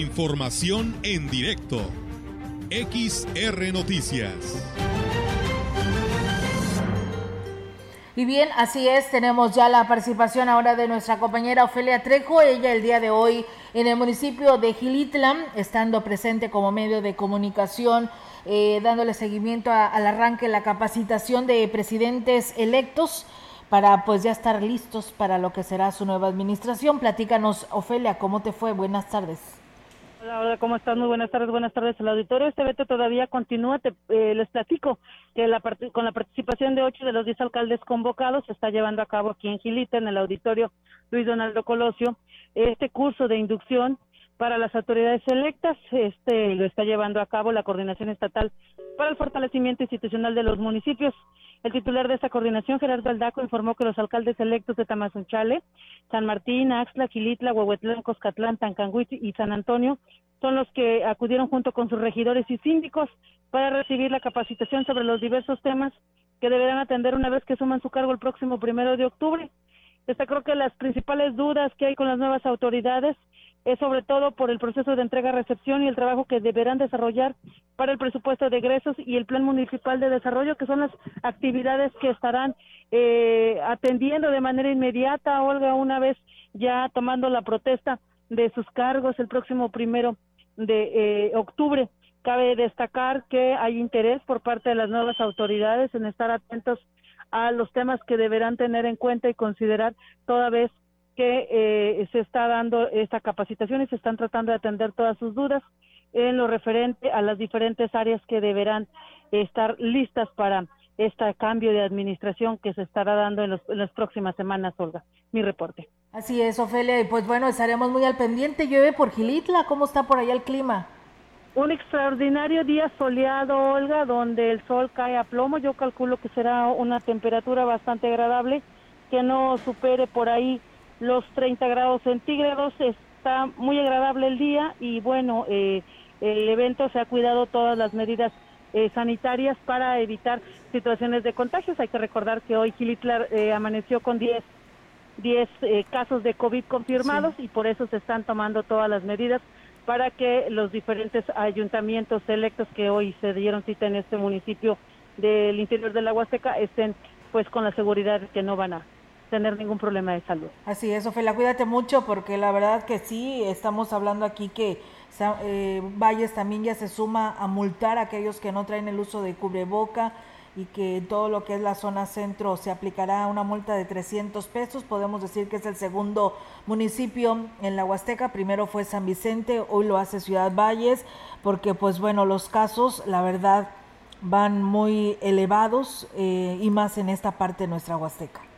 Información en directo. XR Noticias. Y bien, así es, tenemos ya la participación ahora de nuestra compañera Ofelia Trejo, ella el día de hoy en el municipio de Gilitlam, estando presente como medio de comunicación, eh, dándole seguimiento al arranque, la capacitación de presidentes electos para pues ya estar listos para lo que será su nueva administración. Platícanos, Ofelia, ¿cómo te fue? Buenas tardes. Hola, hola, ¿cómo están? Muy buenas tardes, buenas tardes al auditorio. Este veto todavía continúa. Te, eh, les platico que la con la participación de ocho de los diez alcaldes convocados se está llevando a cabo aquí en Gilita, en el auditorio Luis Donaldo Colosio, este curso de inducción para las autoridades electas. Este lo está llevando a cabo la Coordinación Estatal para el Fortalecimiento Institucional de los Municipios. El titular de esta coordinación, Gerardo Aldaco, informó que los alcaldes electos de Tamazunchale, San Martín, Axtla, Gilitla, Huehuetlán, Coscatlán, Tancanguit y San Antonio son los que acudieron junto con sus regidores y síndicos para recibir la capacitación sobre los diversos temas que deberán atender una vez que suman su cargo el próximo primero de octubre. Destacó que las principales dudas que hay con las nuevas autoridades es sobre todo por el proceso de entrega-recepción y el trabajo que deberán desarrollar para el presupuesto de egresos y el plan municipal de desarrollo, que son las actividades que estarán eh, atendiendo de manera inmediata, Olga, una vez ya tomando la protesta de sus cargos el próximo primero de eh, octubre. Cabe destacar que hay interés por parte de las nuevas autoridades en estar atentos a los temas que deberán tener en cuenta y considerar toda vez que eh, se está dando esta capacitación y se están tratando de atender todas sus dudas en lo referente a las diferentes áreas que deberán estar listas para este cambio de administración que se estará dando en, en, las próximas semanas, Olga. Mi reporte. Así es, Ofelia, y pues bueno, estaremos muy al pendiente. Llueve por Gilitla, ¿cómo está por allá el clima? Un extraordinario día soleado, Olga, donde el sol cae a plomo. Yo calculo que será una temperatura bastante agradable, que no supere por ahí los 30 grados centígrados. Está muy agradable el día y bueno, eh, el evento se ha cuidado todas las medidas eh, sanitarias para evitar situaciones de contagios. Hay que recordar que hoy Gilitlar eh, amaneció con 10 10 eh, casos de COVID confirmados sí. y por eso se están tomando todas las medidas para que los diferentes ayuntamientos electos que hoy se dieron cita en este municipio del interior de la Huasteca estén pues con la seguridad de que no van a tener ningún problema de salud. Así es, Ofelia, cuídate mucho porque la verdad que sí, estamos hablando aquí que eh, Valles también ya se suma a multar a aquellos que no traen el uso de cubreboca y que todo lo que es la zona centro se aplicará una multa de 300 pesos. Podemos decir que es el segundo municipio en la Huasteca. Primero fue San Vicente, hoy lo hace Ciudad Valles, porque pues bueno, los casos, la verdad, van muy elevados eh, y más en esta parte de nuestra Huasteca.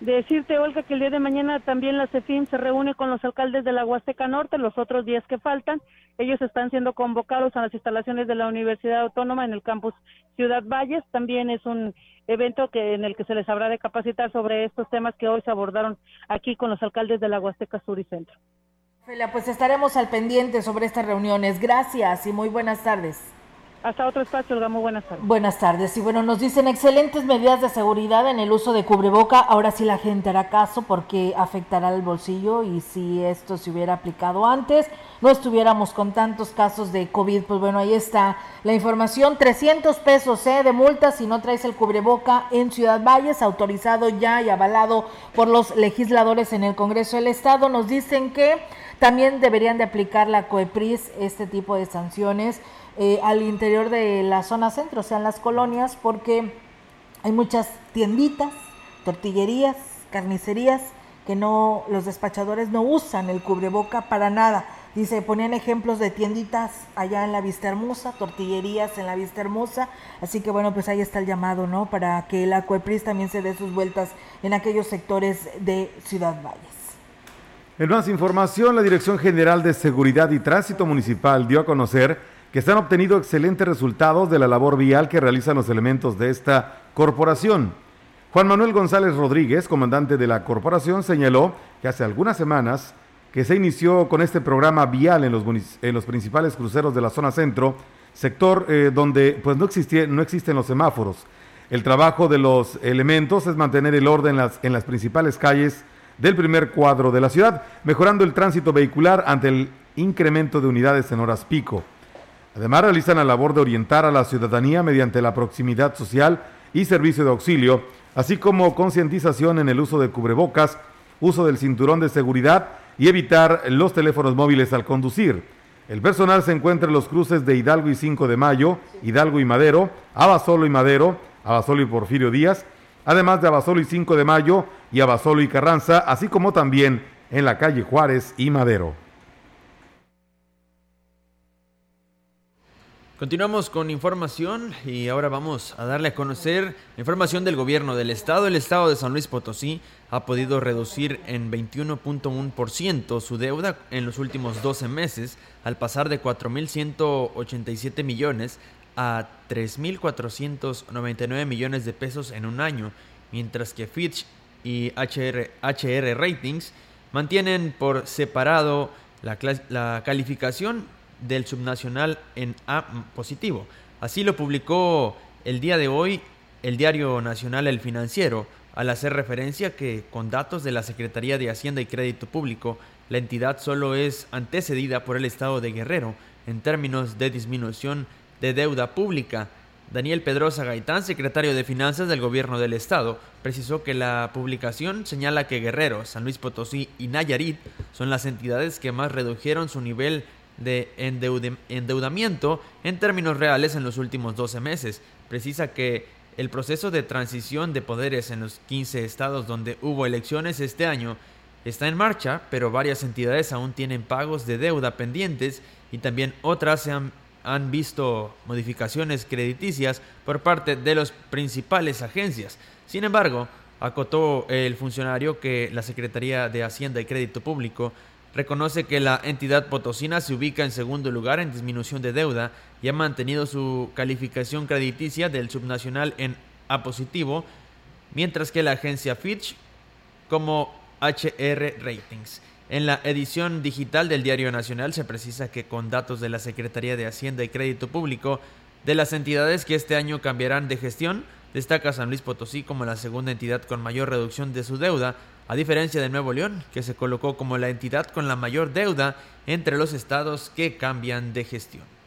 Decirte, Olga, que el día de mañana también la CEFIM se reúne con los alcaldes de la Huasteca Norte, los otros días que faltan. Ellos están siendo convocados a las instalaciones de la Universidad Autónoma en el campus Ciudad Valles. También es un evento que en el que se les habrá de capacitar sobre estos temas que hoy se abordaron aquí con los alcaldes de la Huasteca Sur y Centro. Pues estaremos al pendiente sobre estas reuniones. Gracias y muy buenas tardes. Hasta otro espacio, Olga, buenas tardes. Buenas tardes. Y bueno, nos dicen excelentes medidas de seguridad en el uso de cubreboca. Ahora sí la gente hará caso porque afectará el bolsillo y si esto se hubiera aplicado antes, no estuviéramos con tantos casos de COVID. Pues bueno, ahí está la información. 300 pesos ¿eh? de multa si no traes el cubreboca en Ciudad Valles, autorizado ya y avalado por los legisladores en el Congreso del Estado. Nos dicen que también deberían de aplicar la COEPRIS este tipo de sanciones eh, al interior de la zona centro, o sea, en las colonias, porque hay muchas tienditas, tortillerías, carnicerías, que no, los despachadores no usan el cubreboca para nada. Dice, ponían ejemplos de tienditas allá en la Vista Hermosa, tortillerías en la Vista Hermosa. Así que bueno, pues ahí está el llamado, ¿no? Para que la CUEPRIS también se dé sus vueltas en aquellos sectores de Ciudad Valles. En más información, la Dirección General de Seguridad y Tránsito Municipal dio a conocer que se han obtenido excelentes resultados de la labor vial que realizan los elementos de esta corporación. Juan Manuel González Rodríguez, comandante de la corporación, señaló que hace algunas semanas que se inició con este programa vial en los, principales cruceros de la zona centro, sector eh, donde pues no, existen los semáforos. El trabajo de los elementos es mantener el orden en las principales calles del primer cuadro de la ciudad, mejorando el tránsito vehicular ante el incremento de unidades en horas pico. Además, realizan la labor de orientar a la ciudadanía mediante la proximidad social y servicio de auxilio, así como concientización en el uso de cubrebocas, uso del cinturón de seguridad y evitar los teléfonos móviles al conducir. El personal se encuentra en los cruces de Hidalgo y 5 de Mayo, Hidalgo y Madero, Abasolo y Madero, Abasolo y Porfirio Díaz, además de Abasolo y 5 de Mayo y Abasolo y Carranza, así como también en la calle Juárez y Madero. Continuamos con información y ahora vamos a darle a conocer información del gobierno del estado. El estado de San Luis Potosí ha podido reducir en 21.1% su deuda en los últimos 12 meses al pasar de 4.187 millones a 3.499 millones de pesos en un año, mientras que Fitch y HR, HR Ratings mantienen por separado la, la calificación del subnacional en A positivo. Así lo publicó el día de hoy el diario nacional El Financiero, al hacer referencia que con datos de la Secretaría de Hacienda y Crédito Público, la entidad solo es antecedida por el Estado de Guerrero en términos de disminución de deuda pública. Daniel Pedrosa Gaitán, secretario de Finanzas del Gobierno del Estado, precisó que la publicación señala que Guerrero, San Luis Potosí y Nayarit son las entidades que más redujeron su nivel de endeudamiento en términos reales en los últimos 12 meses. Precisa que el proceso de transición de poderes en los 15 estados donde hubo elecciones este año está en marcha, pero varias entidades aún tienen pagos de deuda pendientes y también otras se han, han visto modificaciones crediticias por parte de las principales agencias. Sin embargo, acotó el funcionario que la Secretaría de Hacienda y Crédito Público reconoce que la entidad potosina se ubica en segundo lugar en disminución de deuda y ha mantenido su calificación crediticia del subnacional en A positivo, mientras que la agencia Fitch como HR Ratings. En la edición digital del Diario Nacional se precisa que con datos de la Secretaría de Hacienda y Crédito Público, de las entidades que este año cambiarán de gestión, destaca San Luis Potosí como la segunda entidad con mayor reducción de su deuda, a diferencia de Nuevo León, que se colocó como la entidad con la mayor deuda entre los estados que cambian de gestión.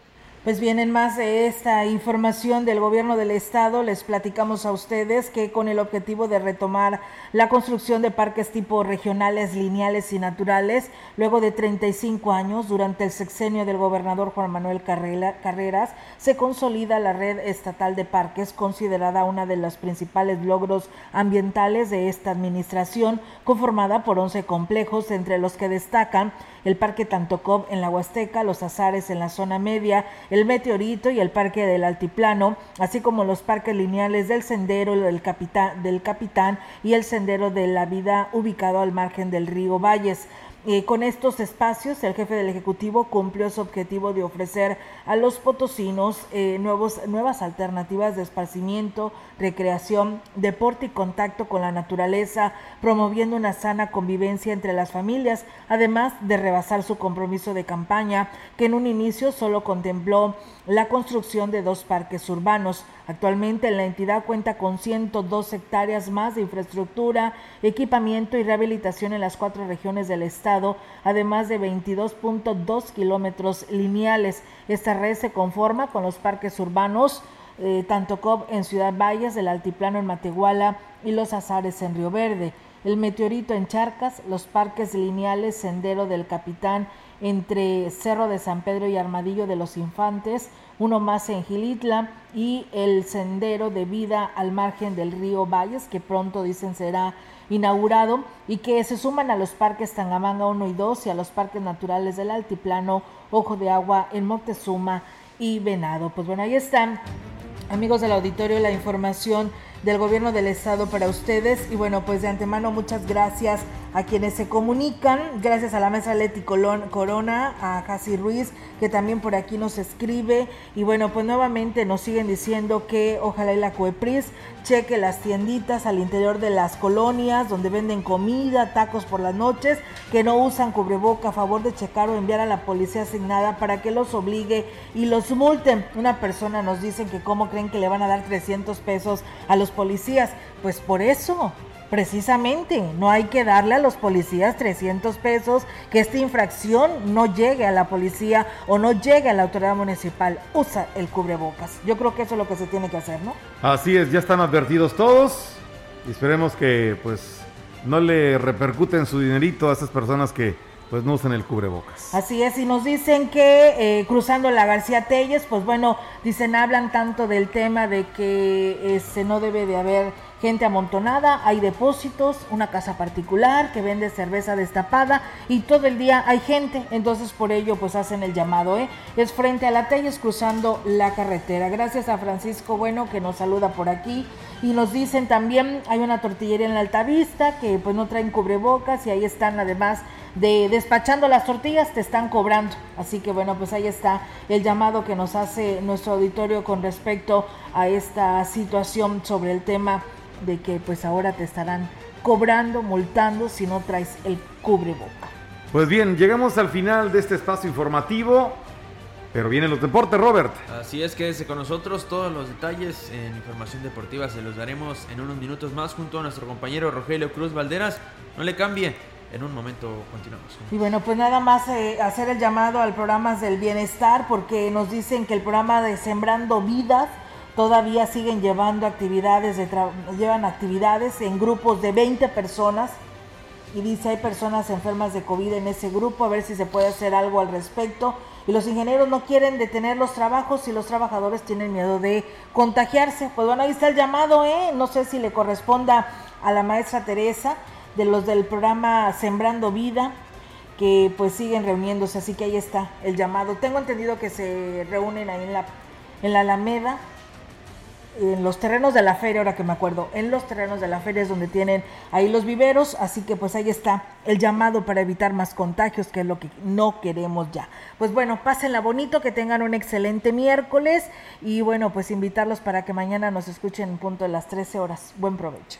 Pues bien, en más de esta información del gobierno del estado, les platicamos a ustedes que con el objetivo de retomar la construcción de parques tipo regionales, lineales y naturales, luego de 35 años, durante el sexenio del gobernador Juan Manuel Carreras, se consolida la red estatal de parques, considerada una de los principales logros ambientales de esta administración, conformada por 11 complejos, entre los que destacan el Parque Tantocop en la Huasteca, los Azares en la zona media, el Meteorito y el Parque del Altiplano, así como los parques lineales del Sendero del Capitán, del Capitán y el Sendero de la Vida ubicado al margen del río Valles. Eh, con estos espacios, el jefe del Ejecutivo cumplió su objetivo de ofrecer a los potosinos eh, nuevos, nuevas alternativas de esparcimiento, recreación, deporte y contacto con la naturaleza, promoviendo una sana convivencia entre las familias, además de rebasar su compromiso de campaña, que en un inicio solo contempló la construcción de dos parques urbanos. Actualmente la entidad cuenta con 102 hectáreas más de infraestructura, equipamiento y rehabilitación en las cuatro regiones del estado, además de 22.2 kilómetros lineales. Esta red se conforma con los parques urbanos eh, tanto COP en Ciudad Valles, el Altiplano en Matehuala y los Azares en Río Verde. El Meteorito en Charcas, los parques lineales Sendero del Capitán entre Cerro de San Pedro y Armadillo de los Infantes, uno más en Gilitla y el Sendero de Vida al margen del río Valles, que pronto dicen será inaugurado y que se suman a los parques Tangamanga 1 y 2 y a los parques naturales del Altiplano, Ojo de Agua en Moctezuma y Venado. Pues bueno, ahí están amigos del auditorio la información del gobierno del estado para ustedes. Y bueno pues de antemano muchas gracias a quienes se comunican, gracias a la mesa Leti Corona, a Casi Ruiz, que también por aquí nos escribe. Y bueno, pues nuevamente nos siguen diciendo que ojalá y la COEPRIS cheque las tienditas al interior de las colonias donde venden comida, tacos por las noches, que no usan cubreboca, a favor de checar o enviar a la policía asignada para que los obligue y los multen. Una persona nos dice que cómo creen que le van a dar 300 pesos a los policías. Pues por eso, Precisamente, no hay que darle a los policías 300 pesos, que esta infracción no llegue a la policía o no llegue a la autoridad municipal. Usa el cubrebocas. Yo creo que eso es lo que se tiene que hacer, ¿no? Así es, ya están advertidos todos. Y esperemos que pues no le repercuten su dinerito a esas personas que pues no usan el cubrebocas. Así es, y nos dicen que eh, cruzando la García Telles, pues bueno, dicen, hablan tanto del tema de que este, no debe de haber gente amontonada, hay depósitos, una casa particular que vende cerveza destapada y todo el día hay gente, entonces por ello pues hacen el llamado, ¿eh? Es frente a la Telles cruzando la carretera. Gracias a Francisco Bueno que nos saluda por aquí y nos dicen también hay una tortillería en la Altavista que pues no traen cubrebocas y ahí están además de despachando las tortillas te están cobrando. Así que bueno, pues ahí está el llamado que nos hace nuestro auditorio con respecto a esta situación sobre el tema de que pues ahora te estarán cobrando, multando si no traes el cubreboca. Pues bien, llegamos al final de este espacio informativo. Pero vienen los deportes, Robert. Así es, quédese con nosotros. Todos los detalles en información deportiva se los daremos en unos minutos más junto a nuestro compañero Rogelio Cruz Valderas. No le cambie. En un momento continuamos. Y bueno, pues nada más eh, hacer el llamado al programa del bienestar porque nos dicen que el programa de Sembrando Vidas todavía siguen llevando actividades, de llevan actividades en grupos de 20 personas y dice hay personas enfermas de COVID en ese grupo, a ver si se puede hacer algo al respecto. Y los ingenieros no quieren detener los trabajos y los trabajadores tienen miedo de contagiarse. Pues bueno, ahí está el llamado, ¿eh? No sé si le corresponda a la maestra Teresa de los del programa Sembrando Vida, que pues siguen reuniéndose, así que ahí está el llamado. Tengo entendido que se reúnen ahí en la, en la Alameda en los terrenos de la feria, ahora que me acuerdo, en los terrenos de la feria es donde tienen ahí los viveros, así que pues ahí está el llamado para evitar más contagios, que es lo que no queremos ya. Pues bueno, pásenla bonito, que tengan un excelente miércoles y bueno, pues invitarlos para que mañana nos escuchen en punto de las 13 horas. Buen provecho.